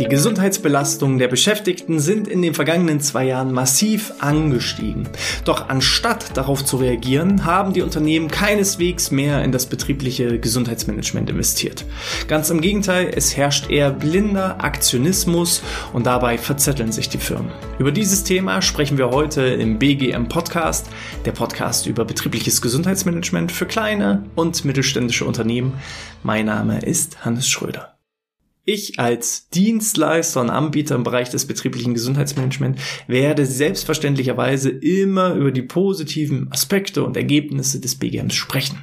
Die Gesundheitsbelastungen der Beschäftigten sind in den vergangenen zwei Jahren massiv angestiegen. Doch anstatt darauf zu reagieren, haben die Unternehmen keineswegs mehr in das betriebliche Gesundheitsmanagement investiert. Ganz im Gegenteil, es herrscht eher blinder Aktionismus und dabei verzetteln sich die Firmen. Über dieses Thema sprechen wir heute im BGM Podcast, der Podcast über betriebliches Gesundheitsmanagement für kleine und mittelständische Unternehmen. Mein Name ist Hannes Schröder. Ich als Dienstleister und Anbieter im Bereich des betrieblichen Gesundheitsmanagements werde selbstverständlicherweise immer über die positiven Aspekte und Ergebnisse des BGMs sprechen.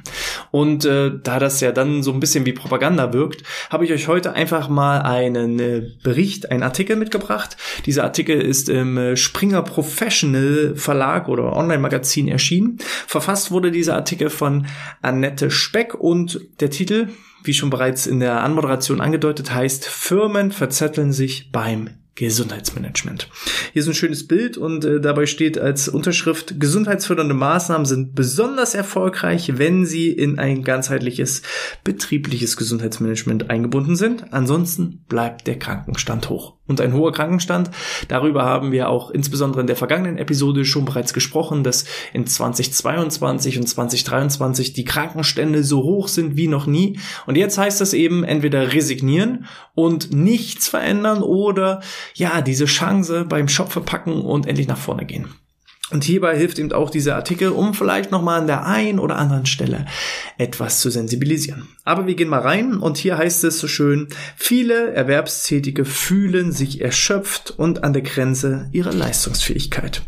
Und äh, da das ja dann so ein bisschen wie Propaganda wirkt, habe ich euch heute einfach mal einen äh, Bericht, einen Artikel mitgebracht. Dieser Artikel ist im äh, Springer Professional Verlag oder Online-Magazin erschienen. Verfasst wurde dieser Artikel von Annette Speck und der Titel wie schon bereits in der Anmoderation angedeutet, heißt Firmen verzetteln sich beim Gesundheitsmanagement. Hier ist ein schönes Bild und äh, dabei steht als Unterschrift, gesundheitsfördernde Maßnahmen sind besonders erfolgreich, wenn sie in ein ganzheitliches betriebliches Gesundheitsmanagement eingebunden sind. Ansonsten bleibt der Krankenstand hoch und ein hoher Krankenstand. Darüber haben wir auch insbesondere in der vergangenen Episode schon bereits gesprochen, dass in 2022 und 2023 die Krankenstände so hoch sind wie noch nie. Und jetzt heißt das eben entweder resignieren und nichts verändern oder ja, diese Chance beim Shop verpacken und endlich nach vorne gehen. Und hierbei hilft eben auch dieser Artikel, um vielleicht nochmal an der einen oder anderen Stelle etwas zu sensibilisieren. Aber wir gehen mal rein und hier heißt es so schön, viele Erwerbstätige fühlen sich erschöpft und an der Grenze ihrer Leistungsfähigkeit.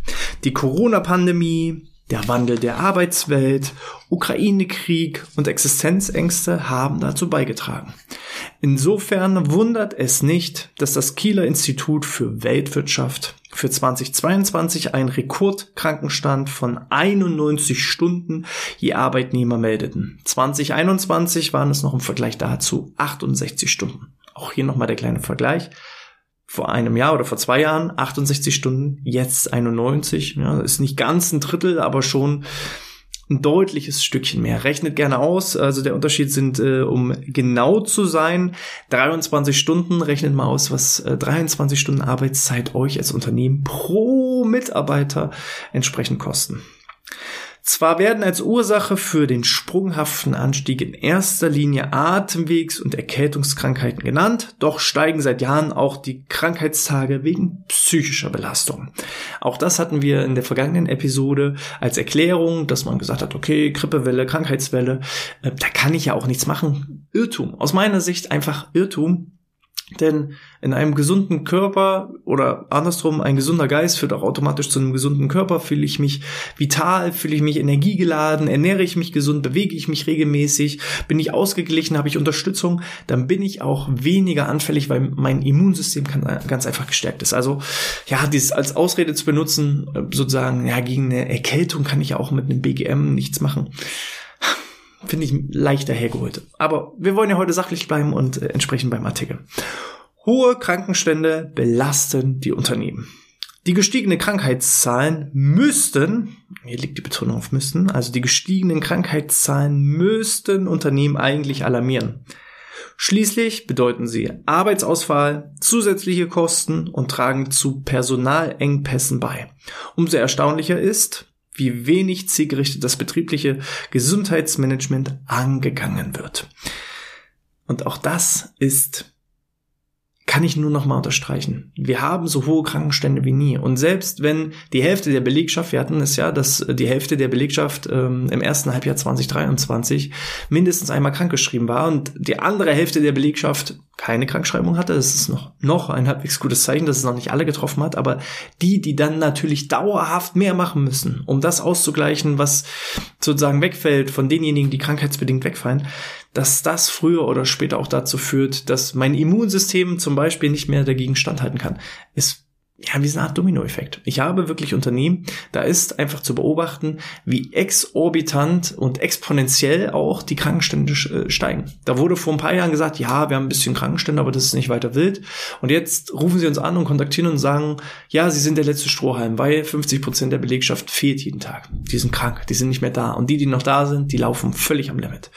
Die Corona-Pandemie, der Wandel der Arbeitswelt, Ukraine-Krieg und Existenzängste haben dazu beigetragen. Insofern wundert es nicht, dass das Kieler Institut für Weltwirtschaft für 2022 einen Rekordkrankenstand von 91 Stunden je Arbeitnehmer meldeten. 2021 waren es noch im Vergleich dazu 68 Stunden. Auch hier nochmal der kleine Vergleich. Vor einem Jahr oder vor zwei Jahren 68 Stunden, jetzt 91. Ja, ist nicht ganz ein Drittel, aber schon ein deutliches Stückchen mehr. Rechnet gerne aus. Also der Unterschied sind, äh, um genau zu sein, 23 Stunden. Rechnet mal aus, was äh, 23 Stunden Arbeitszeit euch als Unternehmen pro Mitarbeiter entsprechend kosten. Zwar werden als Ursache für den sprunghaften Anstieg in erster Linie Atemwegs- und Erkältungskrankheiten genannt, doch steigen seit Jahren auch die Krankheitstage wegen psychischer Belastung. Auch das hatten wir in der vergangenen Episode als Erklärung, dass man gesagt hat, okay, Grippewelle, Krankheitswelle, äh, da kann ich ja auch nichts machen. Irrtum. Aus meiner Sicht einfach Irrtum. Denn in einem gesunden Körper oder andersrum ein gesunder Geist führt auch automatisch zu einem gesunden Körper. Fühle ich mich vital, fühle ich mich energiegeladen, ernähre ich mich gesund, bewege ich mich regelmäßig, bin ich ausgeglichen, habe ich Unterstützung, dann bin ich auch weniger anfällig, weil mein Immunsystem ganz einfach gestärkt ist. Also ja, dieses als Ausrede zu benutzen, sozusagen, ja, gegen eine Erkältung kann ich auch mit einem BGM nichts machen finde ich leichter hergeholt. Aber wir wollen ja heute sachlich bleiben und äh, entsprechend beim Artikel. Hohe Krankenstände belasten die Unternehmen. Die gestiegenen Krankheitszahlen müssten, hier liegt die Betonung auf müssten, also die gestiegenen Krankheitszahlen müssten Unternehmen eigentlich alarmieren. Schließlich bedeuten sie Arbeitsausfall, zusätzliche Kosten und tragen zu Personalengpässen bei. Umso erstaunlicher ist, wie wenig zielgerichtet das betriebliche Gesundheitsmanagement angegangen wird. Und auch das ist kann ich nur noch mal unterstreichen. Wir haben so hohe Krankenstände wie nie. Und selbst wenn die Hälfte der Belegschaft, wir hatten es ja, dass die Hälfte der Belegschaft ähm, im ersten Halbjahr 2023 mindestens einmal krankgeschrieben war und die andere Hälfte der Belegschaft keine Krankschreibung hatte, das ist noch, noch ein halbwegs gutes Zeichen, dass es noch nicht alle getroffen hat, aber die, die dann natürlich dauerhaft mehr machen müssen, um das auszugleichen, was sozusagen wegfällt von denjenigen, die krankheitsbedingt wegfallen, dass das früher oder später auch dazu führt, dass mein Immunsystem zum Beispiel nicht mehr dagegen standhalten kann, ist ja, wie so eine Art Dominoeffekt. Ich habe wirklich Unternehmen, da ist einfach zu beobachten, wie exorbitant und exponentiell auch die Krankenstände äh, steigen. Da wurde vor ein paar Jahren gesagt, ja, wir haben ein bisschen Krankenstände, aber das ist nicht weiter wild. Und jetzt rufen sie uns an und kontaktieren und sagen, ja, sie sind der letzte Strohhalm, weil 50 Prozent der Belegschaft fehlt jeden Tag. Die sind krank, die sind nicht mehr da. Und die, die noch da sind, die laufen völlig am Limit.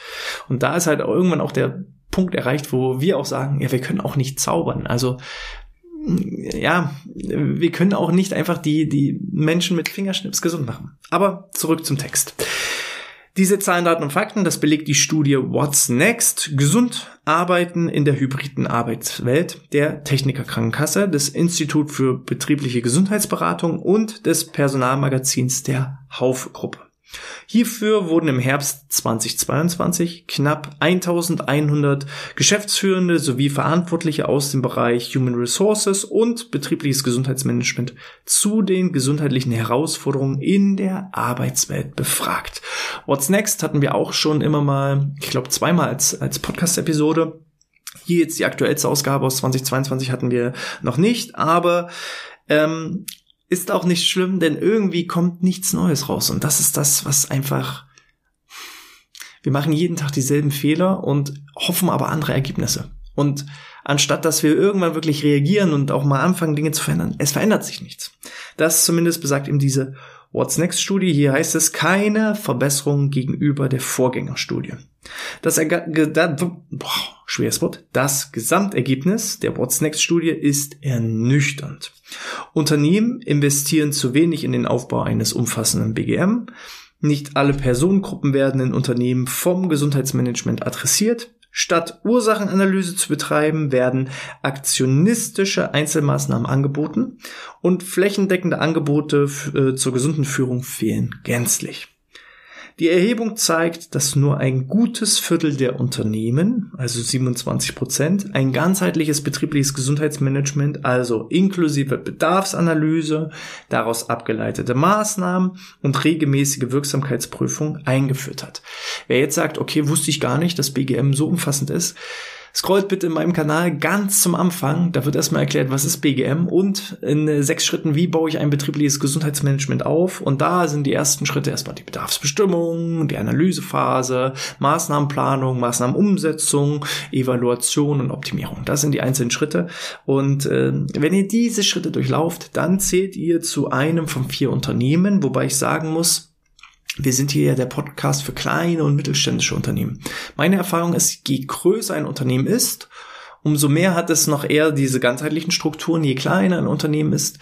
Und da ist halt irgendwann auch der Punkt erreicht, wo wir auch sagen, ja, wir können auch nicht zaubern. Also ja, wir können auch nicht einfach die, die Menschen mit Fingerschnips gesund machen. Aber zurück zum Text. Diese Zahlen, Daten und Fakten, das belegt die Studie What's Next? Gesund arbeiten in der hybriden Arbeitswelt der Techniker Krankenkasse, des Institut für betriebliche Gesundheitsberatung und des Personalmagazins der Haufe-Gruppe. Hierfür wurden im Herbst 2022 knapp 1100 Geschäftsführende sowie Verantwortliche aus dem Bereich Human Resources und betriebliches Gesundheitsmanagement zu den gesundheitlichen Herausforderungen in der Arbeitswelt befragt. What's Next hatten wir auch schon immer mal, ich glaube zweimal als, als Podcast-Episode. Hier jetzt die aktuellste Ausgabe aus 2022 hatten wir noch nicht, aber ähm, ist auch nicht schlimm, denn irgendwie kommt nichts Neues raus. Und das ist das, was einfach. Wir machen jeden Tag dieselben Fehler und hoffen aber andere Ergebnisse. Und anstatt dass wir irgendwann wirklich reagieren und auch mal anfangen, Dinge zu verändern, es verändert sich nichts. Das zumindest besagt eben diese What's Next Studie. Hier heißt es keine Verbesserung gegenüber der Vorgängerstudie. Das, boah, schweres. Das Gesamtergebnis der What's Next Studie ist ernüchternd. Unternehmen investieren zu wenig in den Aufbau eines umfassenden BGM. Nicht alle Personengruppen werden in Unternehmen vom Gesundheitsmanagement adressiert. Statt Ursachenanalyse zu betreiben, werden aktionistische Einzelmaßnahmen angeboten und flächendeckende Angebote äh, zur gesunden Führung fehlen gänzlich. Die Erhebung zeigt, dass nur ein gutes Viertel der Unternehmen, also 27 Prozent, ein ganzheitliches betriebliches Gesundheitsmanagement, also inklusive Bedarfsanalyse, daraus abgeleitete Maßnahmen und regelmäßige Wirksamkeitsprüfung eingeführt hat. Wer jetzt sagt, okay, wusste ich gar nicht, dass BGM so umfassend ist, Scrollt bitte in meinem Kanal ganz zum Anfang. Da wird erstmal erklärt, was ist BGM und in äh, sechs Schritten, wie baue ich ein betriebliches Gesundheitsmanagement auf. Und da sind die ersten Schritte erstmal die Bedarfsbestimmung, die Analysephase, Maßnahmenplanung, Maßnahmenumsetzung, Evaluation und Optimierung. Das sind die einzelnen Schritte. Und äh, wenn ihr diese Schritte durchlauft, dann zählt ihr zu einem von vier Unternehmen, wobei ich sagen muss, wir sind hier ja der Podcast für kleine und mittelständische Unternehmen. Meine Erfahrung ist, je größer ein Unternehmen ist, umso mehr hat es noch eher diese ganzheitlichen Strukturen. Je kleiner ein Unternehmen ist,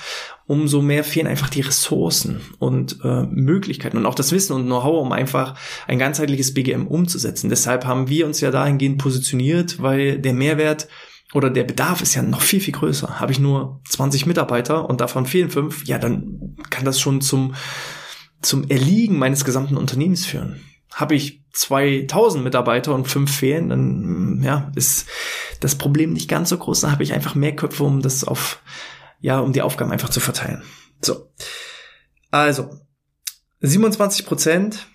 umso mehr fehlen einfach die Ressourcen und äh, Möglichkeiten und auch das Wissen und Know-how, um einfach ein ganzheitliches BGM umzusetzen. Deshalb haben wir uns ja dahingehend positioniert, weil der Mehrwert oder der Bedarf ist ja noch viel, viel größer. Habe ich nur 20 Mitarbeiter und davon fehlen fünf, ja, dann kann das schon zum zum Erliegen meines gesamten Unternehmens führen. Habe ich 2000 Mitarbeiter und fünf fehlen, dann mm, ja, ist das Problem nicht ganz so groß. Dann habe ich einfach mehr Köpfe, um das auf, ja, um die Aufgaben einfach zu verteilen. So. Also, 27 Prozent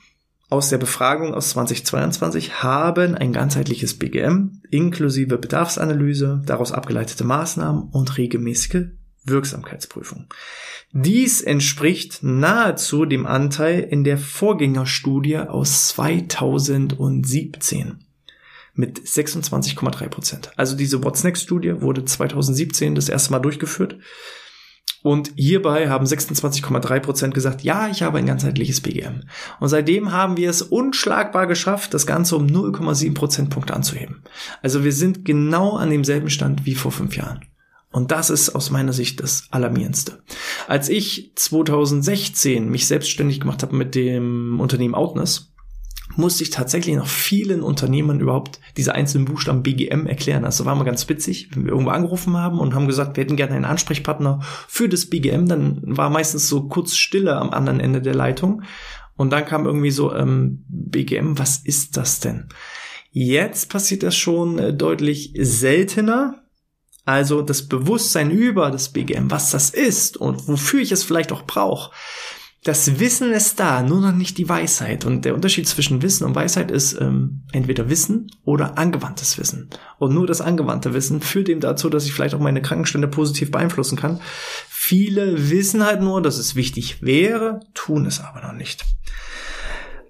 aus der Befragung aus 2022 haben ein ganzheitliches BGM inklusive Bedarfsanalyse, daraus abgeleitete Maßnahmen und regelmäßige Wirksamkeitsprüfung. Dies entspricht nahezu dem Anteil in der Vorgängerstudie aus 2017 mit 26,3 Prozent. Also diese What's Next Studie wurde 2017 das erste Mal durchgeführt. Und hierbei haben 26,3 Prozent gesagt, ja, ich habe ein ganzheitliches BGM. Und seitdem haben wir es unschlagbar geschafft, das Ganze um 0,7 Prozentpunkte anzuheben. Also wir sind genau an demselben Stand wie vor fünf Jahren. Und das ist aus meiner Sicht das Alarmierendste. Als ich 2016 mich selbstständig gemacht habe mit dem Unternehmen Outness, musste ich tatsächlich noch vielen Unternehmern überhaupt diese einzelnen Buchstaben BGM erklären. Also war mal ganz witzig, wenn wir irgendwo angerufen haben und haben gesagt, wir hätten gerne einen Ansprechpartner für das BGM, dann war meistens so kurz Stille am anderen Ende der Leitung. Und dann kam irgendwie so, ähm, BGM, was ist das denn? Jetzt passiert das schon äh, deutlich seltener, also das Bewusstsein über das BGM, was das ist und wofür ich es vielleicht auch brauche. Das Wissen ist da, nur noch nicht die Weisheit. Und der Unterschied zwischen Wissen und Weisheit ist ähm, entweder Wissen oder angewandtes Wissen. Und nur das angewandte Wissen führt eben dazu, dass ich vielleicht auch meine Krankenstände positiv beeinflussen kann. Viele wissen halt nur, dass es wichtig wäre, tun es aber noch nicht.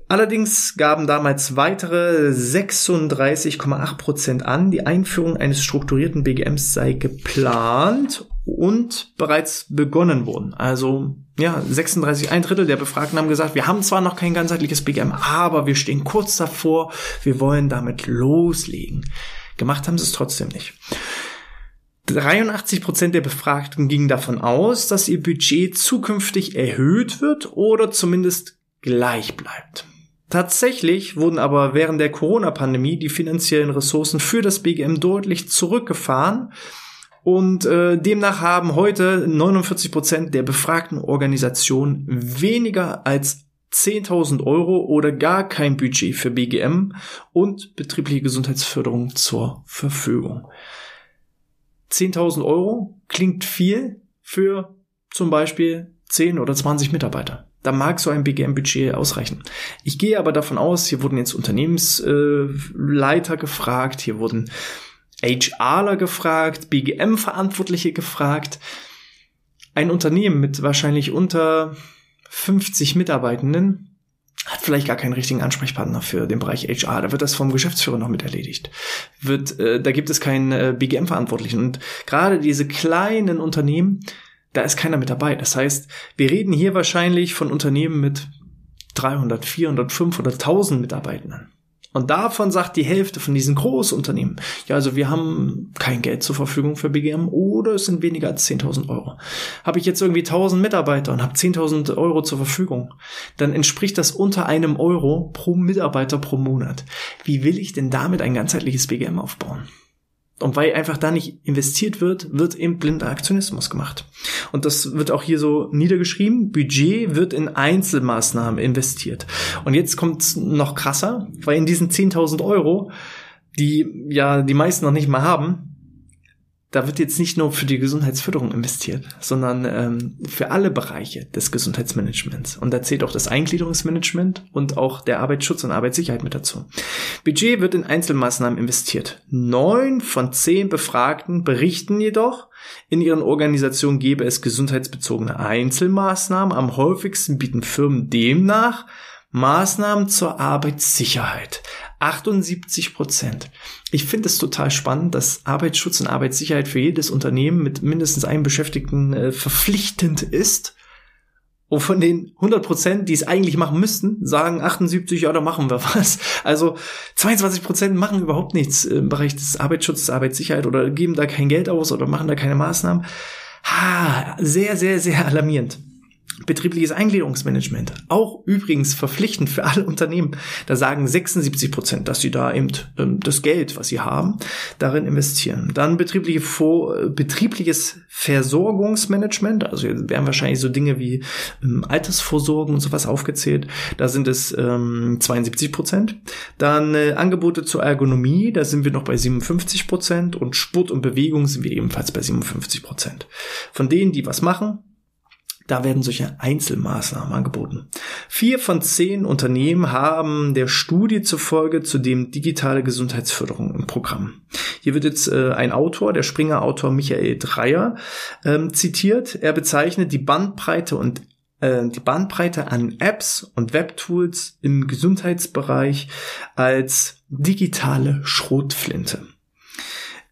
Allerdings gaben damals weitere 36,8 Prozent an, die Einführung eines strukturierten BGMs sei geplant und bereits begonnen worden. Also ja, 36, ein Drittel der Befragten haben gesagt, wir haben zwar noch kein ganzheitliches BGM, aber wir stehen kurz davor, wir wollen damit loslegen. Gemacht haben sie es trotzdem nicht. 83 Prozent der Befragten gingen davon aus, dass ihr Budget zukünftig erhöht wird oder zumindest gleich bleibt. Tatsächlich wurden aber während der Corona-Pandemie die finanziellen Ressourcen für das BGM deutlich zurückgefahren und äh, demnach haben heute 49 Prozent der befragten Organisationen weniger als 10.000 Euro oder gar kein Budget für BGM und betriebliche Gesundheitsförderung zur Verfügung. 10.000 Euro klingt viel für zum Beispiel 10 oder 20 Mitarbeiter. Da mag so ein BGM-Budget ausreichen. Ich gehe aber davon aus, hier wurden jetzt Unternehmensleiter äh, gefragt, hier wurden HRler gefragt, BGM-Verantwortliche gefragt. Ein Unternehmen mit wahrscheinlich unter 50 Mitarbeitenden hat vielleicht gar keinen richtigen Ansprechpartner für den Bereich HR. Da wird das vom Geschäftsführer noch mit erledigt. Wird, äh, da gibt es keinen äh, BGM-Verantwortlichen. Und gerade diese kleinen Unternehmen, da ist keiner mit dabei. Das heißt, wir reden hier wahrscheinlich von Unternehmen mit 300, 400, 500, 1000 Mitarbeitenden. Und davon sagt die Hälfte von diesen Großunternehmen, ja, also wir haben kein Geld zur Verfügung für BGM oder es sind weniger als 10.000 Euro. Habe ich jetzt irgendwie 1.000 Mitarbeiter und habe 10.000 Euro zur Verfügung, dann entspricht das unter einem Euro pro Mitarbeiter pro Monat. Wie will ich denn damit ein ganzheitliches BGM aufbauen? Und weil einfach da nicht investiert wird, wird eben blinder Aktionismus gemacht. Und das wird auch hier so niedergeschrieben. Budget wird in Einzelmaßnahmen investiert. Und jetzt kommt noch krasser, weil in diesen 10.000 Euro, die ja die meisten noch nicht mal haben, da wird jetzt nicht nur für die Gesundheitsförderung investiert, sondern ähm, für alle Bereiche des Gesundheitsmanagements. Und da zählt auch das Eingliederungsmanagement und auch der Arbeitsschutz und Arbeitssicherheit mit dazu. Budget wird in Einzelmaßnahmen investiert. Neun von zehn Befragten berichten jedoch, in ihren Organisationen gebe es gesundheitsbezogene Einzelmaßnahmen. Am häufigsten bieten Firmen demnach Maßnahmen zur Arbeitssicherheit. 78 Prozent. Ich finde es total spannend, dass Arbeitsschutz und Arbeitssicherheit für jedes Unternehmen mit mindestens einem Beschäftigten äh, verpflichtend ist. Und von den 100 Prozent, die es eigentlich machen müssten, sagen 78, ja, da machen wir was. Also 22 Prozent machen überhaupt nichts im Bereich des Arbeitsschutzes, Arbeitssicherheit oder geben da kein Geld aus oder machen da keine Maßnahmen. Ha, sehr, sehr, sehr alarmierend. Betriebliches Eingliederungsmanagement, auch übrigens verpflichtend für alle Unternehmen. Da sagen 76 Prozent, dass sie da eben ähm, das Geld, was sie haben, darin investieren. Dann betriebliche Vor betriebliches Versorgungsmanagement, also werden wahrscheinlich so Dinge wie ähm, Altersvorsorgen und sowas aufgezählt. Da sind es ähm, 72 Prozent. Dann äh, Angebote zur Ergonomie, da sind wir noch bei 57 Prozent und Sport und Bewegung sind wir ebenfalls bei 57 Prozent. Von denen, die was machen, da werden solche Einzelmaßnahmen angeboten. Vier von zehn Unternehmen haben der Studie zufolge zudem digitale Gesundheitsförderung im Programm. Hier wird jetzt äh, ein Autor, der Springer-Autor Michael Dreier, ähm, zitiert. Er bezeichnet die Bandbreite und äh, die Bandbreite an Apps und Webtools im Gesundheitsbereich als digitale Schrotflinte.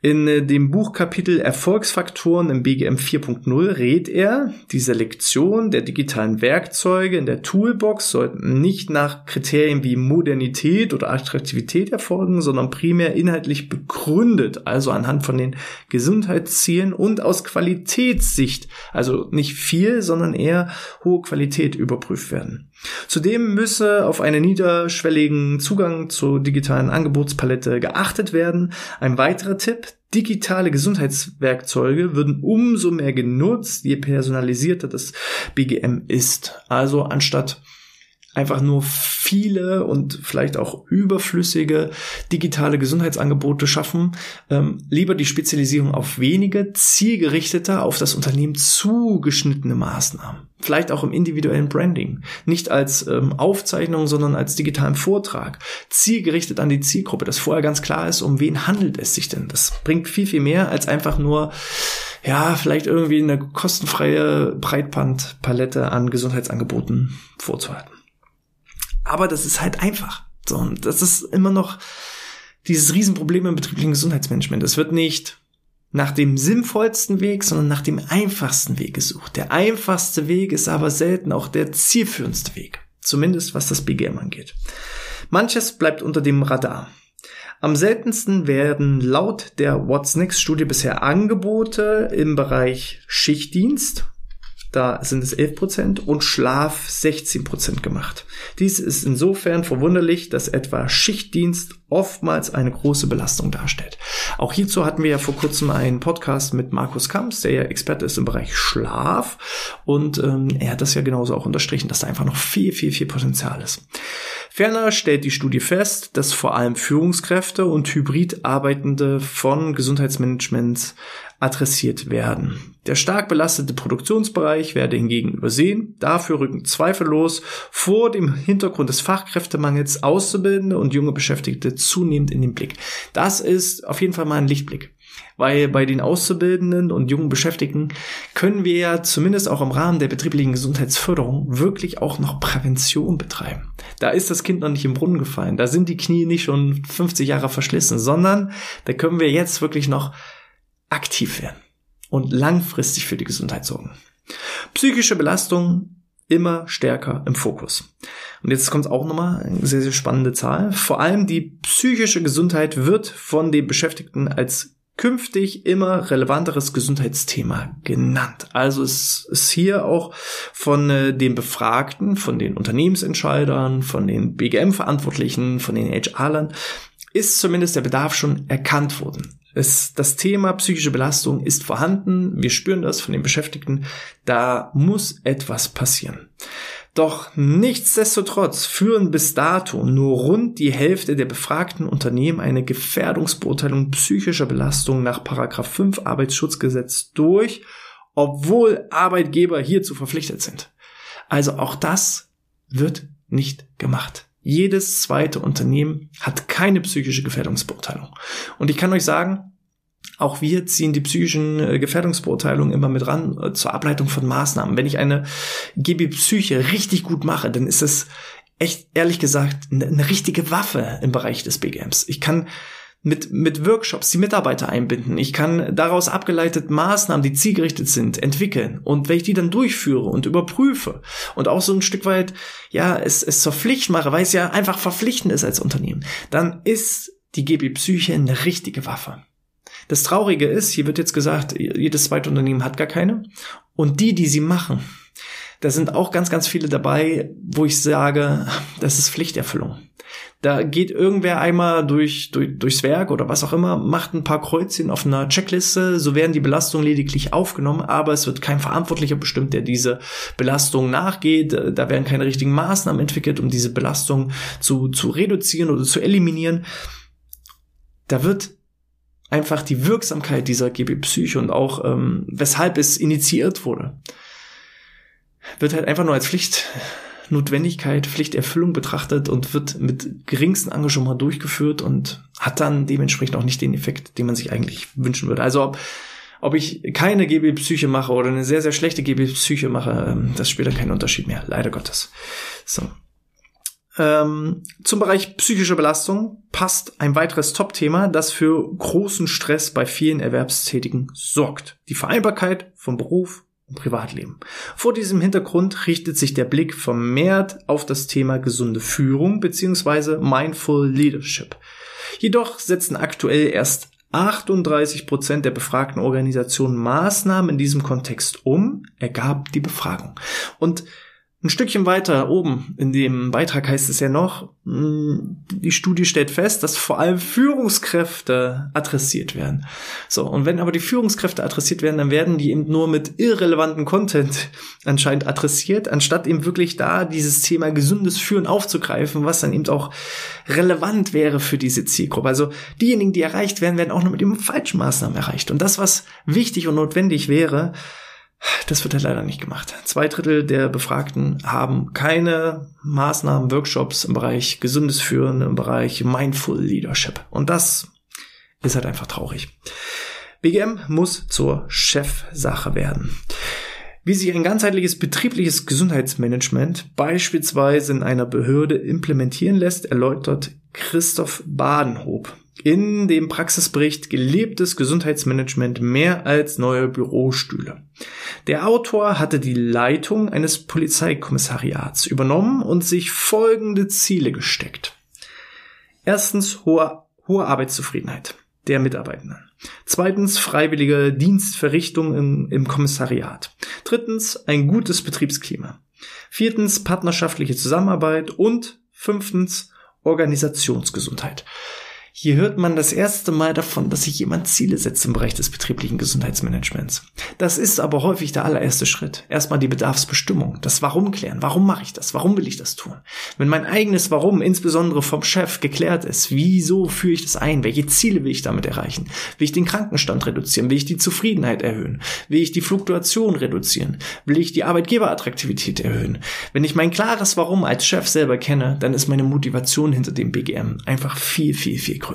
In äh, dem Buchkapitel Erfolgsfaktoren im BGM 4.0 rät er, die Selektion der digitalen Werkzeuge in der Toolbox sollten nicht nach Kriterien wie Modernität oder Attraktivität erfolgen, sondern primär inhaltlich begründet, also anhand von den Gesundheitszielen und aus Qualitätssicht, also nicht viel, sondern eher hohe Qualität überprüft werden. Zudem müsse auf einen niederschwelligen Zugang zur digitalen Angebotspalette geachtet werden. Ein weiterer Tipp, digitale Gesundheitswerkzeuge würden umso mehr genutzt, je personalisierter das BGM ist. Also anstatt einfach nur viele und vielleicht auch überflüssige digitale Gesundheitsangebote schaffen, ähm, lieber die Spezialisierung auf wenige, zielgerichteter, auf das Unternehmen zugeschnittene Maßnahmen. Vielleicht auch im individuellen Branding. Nicht als ähm, Aufzeichnung, sondern als digitalen Vortrag. Zielgerichtet an die Zielgruppe, dass vorher ganz klar ist, um wen handelt es sich denn. Das bringt viel, viel mehr als einfach nur, ja, vielleicht irgendwie eine kostenfreie Breitbandpalette an Gesundheitsangeboten vorzuhalten. Aber das ist halt einfach. So, und das ist immer noch dieses Riesenproblem im betrieblichen Gesundheitsmanagement. Es wird nicht nach dem sinnvollsten Weg, sondern nach dem einfachsten Weg gesucht. Der einfachste Weg ist aber selten auch der zielführendste Weg. Zumindest was das BGM angeht. Manches bleibt unter dem Radar. Am seltensten werden laut der What's Next Studie bisher Angebote im Bereich Schichtdienst, da sind es 11 Prozent und Schlaf 16 Prozent gemacht. Dies ist insofern verwunderlich, dass etwa Schichtdienst oftmals eine große Belastung darstellt. Auch hierzu hatten wir ja vor kurzem einen Podcast mit Markus Kamps, der ja Experte ist im Bereich Schlaf und ähm, er hat das ja genauso auch unterstrichen, dass da einfach noch viel, viel, viel Potenzial ist. Ferner stellt die Studie fest, dass vor allem Führungskräfte und hybrid Arbeitende von Gesundheitsmanagements adressiert werden. Der stark belastete Produktionsbereich werde hingegen übersehen. Dafür rücken zweifellos vor dem Hintergrund des Fachkräftemangels Auszubildende und junge Beschäftigte zunehmend in den Blick. Das ist auf jeden Fall mal ein Lichtblick. Weil bei den Auszubildenden und jungen Beschäftigten können wir ja zumindest auch im Rahmen der betrieblichen Gesundheitsförderung wirklich auch noch Prävention betreiben. Da ist das Kind noch nicht im Brunnen gefallen. Da sind die Knie nicht schon 50 Jahre verschlissen, sondern da können wir jetzt wirklich noch aktiv werden und langfristig für die Gesundheit sorgen. Psychische Belastung immer stärker im Fokus. Und jetzt kommt auch nochmal eine sehr, sehr spannende Zahl. Vor allem die psychische Gesundheit wird von den Beschäftigten als künftig immer relevanteres Gesundheitsthema genannt. Also es ist hier auch von äh, den Befragten, von den Unternehmensentscheidern, von den BGM-Verantwortlichen, von den HR-Lern, ist zumindest der Bedarf schon erkannt worden. Es, das Thema psychische Belastung ist vorhanden. Wir spüren das von den Beschäftigten. Da muss etwas passieren. Doch nichtsdestotrotz führen bis dato nur rund die Hälfte der befragten Unternehmen eine Gefährdungsbeurteilung psychischer Belastung nach 5 Arbeitsschutzgesetz durch, obwohl Arbeitgeber hierzu verpflichtet sind. Also auch das wird nicht gemacht. Jedes zweite Unternehmen hat keine psychische Gefährdungsbeurteilung. Und ich kann euch sagen, auch wir ziehen die psychischen äh, Gefährdungsbeurteilungen immer mit ran äh, zur Ableitung von Maßnahmen. Wenn ich eine GB Psyche richtig gut mache, dann ist es echt ehrlich gesagt eine, eine richtige Waffe im Bereich des BGMs. Ich kann mit, mit Workshops die Mitarbeiter einbinden. Ich kann daraus abgeleitet Maßnahmen, die zielgerichtet sind, entwickeln. Und wenn ich die dann durchführe und überprüfe und auch so ein Stück weit, ja, es, es zur Pflicht mache, weil es ja einfach verpflichtend ist als Unternehmen, dann ist die GB Psyche eine richtige Waffe. Das Traurige ist, hier wird jetzt gesagt, jedes zweite Unternehmen hat gar keine. Und die, die sie machen, da sind auch ganz, ganz viele dabei, wo ich sage, das ist Pflichterfüllung. Da geht irgendwer einmal durch, durch, durchs Werk oder was auch immer, macht ein paar Kreuzchen auf einer Checkliste, so werden die Belastungen lediglich aufgenommen, aber es wird kein Verantwortlicher bestimmt, der diese Belastung nachgeht. Da werden keine richtigen Maßnahmen entwickelt, um diese Belastung zu, zu reduzieren oder zu eliminieren. Da wird einfach die Wirksamkeit dieser GB Psyche und auch ähm, weshalb es initiiert wurde, wird halt einfach nur als Pflichtnotwendigkeit, Pflichterfüllung betrachtet und wird mit geringstem Engagement durchgeführt und hat dann dementsprechend auch nicht den Effekt, den man sich eigentlich wünschen würde. Also ob, ob ich keine GB Psyche mache oder eine sehr, sehr schlechte GB Psyche mache, ähm, das spielt dann keinen Unterschied mehr, leider Gottes. So. Ähm, zum Bereich psychische Belastung passt ein weiteres Top-Thema, das für großen Stress bei vielen Erwerbstätigen sorgt. Die Vereinbarkeit von Beruf und Privatleben. Vor diesem Hintergrund richtet sich der Blick vermehrt auf das Thema gesunde Führung bzw. Mindful Leadership. Jedoch setzen aktuell erst 38 Prozent der befragten Organisationen Maßnahmen in diesem Kontext um, ergab die Befragung. Und ein Stückchen weiter oben in dem Beitrag heißt es ja noch, hm, die Studie stellt fest, dass vor allem Führungskräfte adressiert werden. So, und wenn aber die Führungskräfte adressiert werden, dann werden die eben nur mit irrelevanten Content anscheinend adressiert, anstatt eben wirklich da dieses Thema gesundes Führen aufzugreifen, was dann eben auch relevant wäre für diese Zielgruppe. Also diejenigen, die erreicht werden, werden auch nur mit den falschen Maßnahmen erreicht. Und das, was wichtig und notwendig wäre, das wird halt leider nicht gemacht. Zwei Drittel der Befragten haben keine Maßnahmen, Workshops im Bereich gesundes Führen, im Bereich Mindful Leadership. Und das ist halt einfach traurig. BGM muss zur Chefsache werden. Wie sich ein ganzheitliches betriebliches Gesundheitsmanagement beispielsweise in einer Behörde implementieren lässt, erläutert Christoph Badenhob in dem Praxisbericht Gelebtes Gesundheitsmanagement mehr als neue Bürostühle. Der Autor hatte die Leitung eines Polizeikommissariats übernommen und sich folgende Ziele gesteckt. Erstens hohe, hohe Arbeitszufriedenheit der Mitarbeitenden. Zweitens freiwillige Dienstverrichtung im, im Kommissariat. Drittens ein gutes Betriebsklima. Viertens partnerschaftliche Zusammenarbeit und fünftens Organisationsgesundheit. Hier hört man das erste Mal davon, dass sich jemand Ziele setzt im Bereich des betrieblichen Gesundheitsmanagements. Das ist aber häufig der allererste Schritt. Erstmal die Bedarfsbestimmung, das Warum klären. Warum mache ich das? Warum will ich das tun? Wenn mein eigenes Warum, insbesondere vom Chef, geklärt ist, wieso führe ich das ein? Welche Ziele will ich damit erreichen? Will ich den Krankenstand reduzieren? Will ich die Zufriedenheit erhöhen? Will ich die Fluktuation reduzieren? Will ich die Arbeitgeberattraktivität erhöhen? Wenn ich mein klares Warum als Chef selber kenne, dann ist meine Motivation hinter dem BGM einfach viel, viel, viel größer.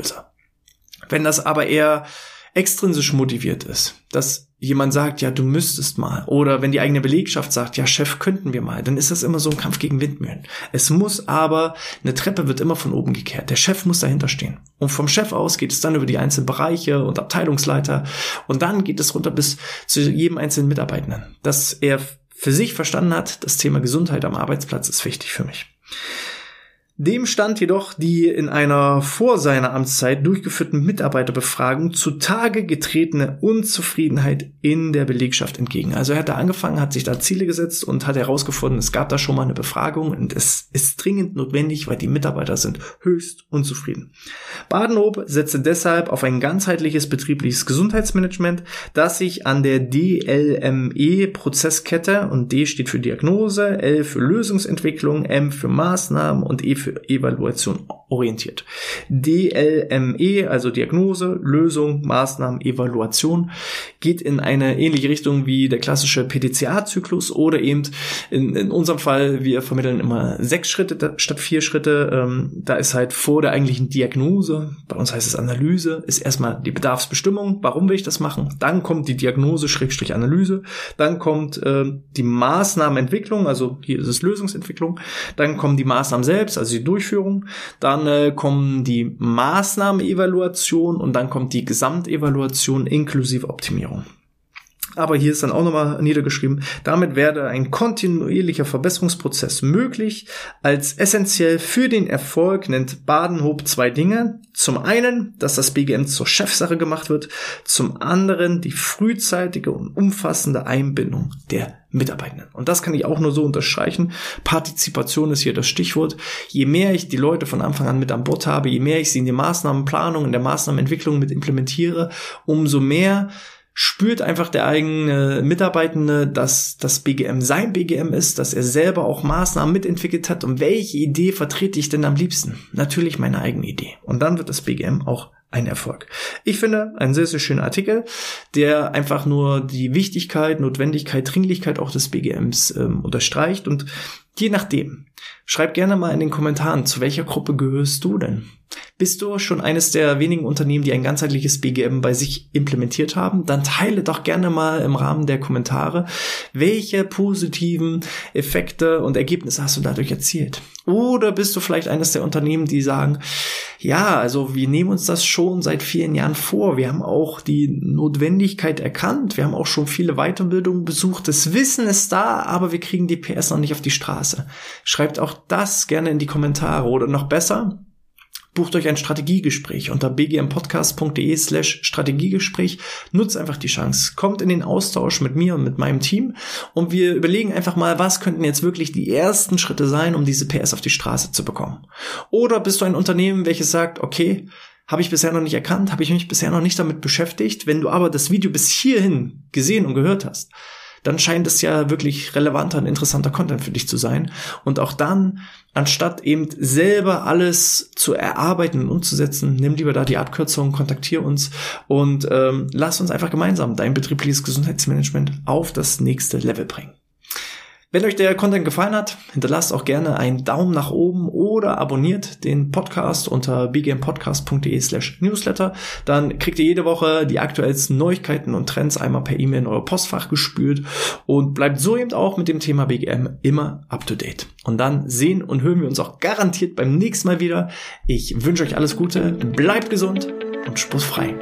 Wenn das aber eher extrinsisch motiviert ist, dass jemand sagt, ja, du müsstest mal, oder wenn die eigene Belegschaft sagt, ja, Chef, könnten wir mal, dann ist das immer so ein Kampf gegen Windmühlen. Es muss aber, eine Treppe wird immer von oben gekehrt. Der Chef muss dahinter stehen. Und vom Chef aus geht es dann über die einzelnen Bereiche und Abteilungsleiter und dann geht es runter bis zu jedem einzelnen Mitarbeitenden. Dass er für sich verstanden hat, das Thema Gesundheit am Arbeitsplatz ist wichtig für mich. Dem stand jedoch die in einer vor seiner Amtszeit durchgeführten Mitarbeiterbefragung zutage getretene Unzufriedenheit in der Belegschaft entgegen. Also er hat da angefangen, hat sich da Ziele gesetzt und hat herausgefunden, es gab da schon mal eine Befragung und es ist dringend notwendig, weil die Mitarbeiter sind höchst unzufrieden. Badenhof setzte deshalb auf ein ganzheitliches betriebliches Gesundheitsmanagement, das sich an der DLME-Prozesskette und D steht für Diagnose, L für Lösungsentwicklung, M für Maßnahmen und E für für Evaluation orientiert. DLME, also Diagnose, Lösung, Maßnahmen, Evaluation, geht in eine ähnliche Richtung wie der klassische PDCA-Zyklus oder eben in, in unserem Fall, wir vermitteln immer sechs Schritte statt vier Schritte. Ähm, da ist halt vor der eigentlichen Diagnose, bei uns heißt es Analyse, ist erstmal die Bedarfsbestimmung, warum will ich das machen? Dann kommt die Diagnose, Schrägstrich Analyse, dann kommt äh, die Maßnahmenentwicklung, also hier ist es Lösungsentwicklung, dann kommen die Maßnahmen selbst, also die Durchführung, dann äh, kommen die Maßnahmenevaluation und dann kommt die Gesamtevaluation inklusive Optimierung. Aber hier ist dann auch nochmal niedergeschrieben, damit werde ein kontinuierlicher Verbesserungsprozess möglich. Als essentiell für den Erfolg nennt Badenhob zwei Dinge. Zum einen, dass das BGM zur Chefsache gemacht wird. Zum anderen die frühzeitige und umfassende Einbindung der Mitarbeitenden. Und das kann ich auch nur so unterstreichen. Partizipation ist hier das Stichwort. Je mehr ich die Leute von Anfang an mit an Bord habe, je mehr ich sie in die Maßnahmenplanung, in der Maßnahmenentwicklung mit implementiere, umso mehr spürt einfach der eigene Mitarbeitende, dass das BGM sein BGM ist, dass er selber auch Maßnahmen mitentwickelt hat und welche Idee vertrete ich denn am liebsten? Natürlich meine eigene Idee. Und dann wird das BGM auch ein Erfolg. Ich finde ein sehr, sehr schöner Artikel, der einfach nur die Wichtigkeit, Notwendigkeit, Dringlichkeit auch des BGMs ähm, unterstreicht und je nachdem, schreib gerne mal in den Kommentaren, zu welcher Gruppe gehörst du denn? Bist du schon eines der wenigen Unternehmen, die ein ganzheitliches BGM bei sich implementiert haben? Dann teile doch gerne mal im Rahmen der Kommentare, welche positiven Effekte und Ergebnisse hast du dadurch erzielt? Oder bist du vielleicht eines der Unternehmen, die sagen, ja, also wir nehmen uns das schon seit vielen Jahren vor. Wir haben auch die Notwendigkeit erkannt. Wir haben auch schon viele Weiterbildungen besucht. Das Wissen ist da, aber wir kriegen die PS noch nicht auf die Straße. Schreibt auch das gerne in die Kommentare oder noch besser, Bucht euch ein Strategiegespräch unter bgmpodcast.de slash Strategiegespräch. Nutzt einfach die Chance. Kommt in den Austausch mit mir und mit meinem Team und wir überlegen einfach mal, was könnten jetzt wirklich die ersten Schritte sein, um diese PS auf die Straße zu bekommen. Oder bist du ein Unternehmen, welches sagt, okay, habe ich bisher noch nicht erkannt, habe ich mich bisher noch nicht damit beschäftigt. Wenn du aber das Video bis hierhin gesehen und gehört hast, dann scheint es ja wirklich relevanter und interessanter Content für dich zu sein. Und auch dann, anstatt eben selber alles zu erarbeiten und umzusetzen, nimm lieber da die Abkürzung, kontaktiere uns und ähm, lass uns einfach gemeinsam dein betriebliches Gesundheitsmanagement auf das nächste Level bringen. Wenn euch der Content gefallen hat, hinterlasst auch gerne einen Daumen nach oben oder abonniert den Podcast unter bgmpodcast.de slash newsletter. Dann kriegt ihr jede Woche die aktuellsten Neuigkeiten und Trends einmal per E-Mail in euer Postfach gespült und bleibt so eben auch mit dem Thema BGM immer up to date. Und dann sehen und hören wir uns auch garantiert beim nächsten Mal wieder. Ich wünsche euch alles Gute, bleibt gesund und spussfrei.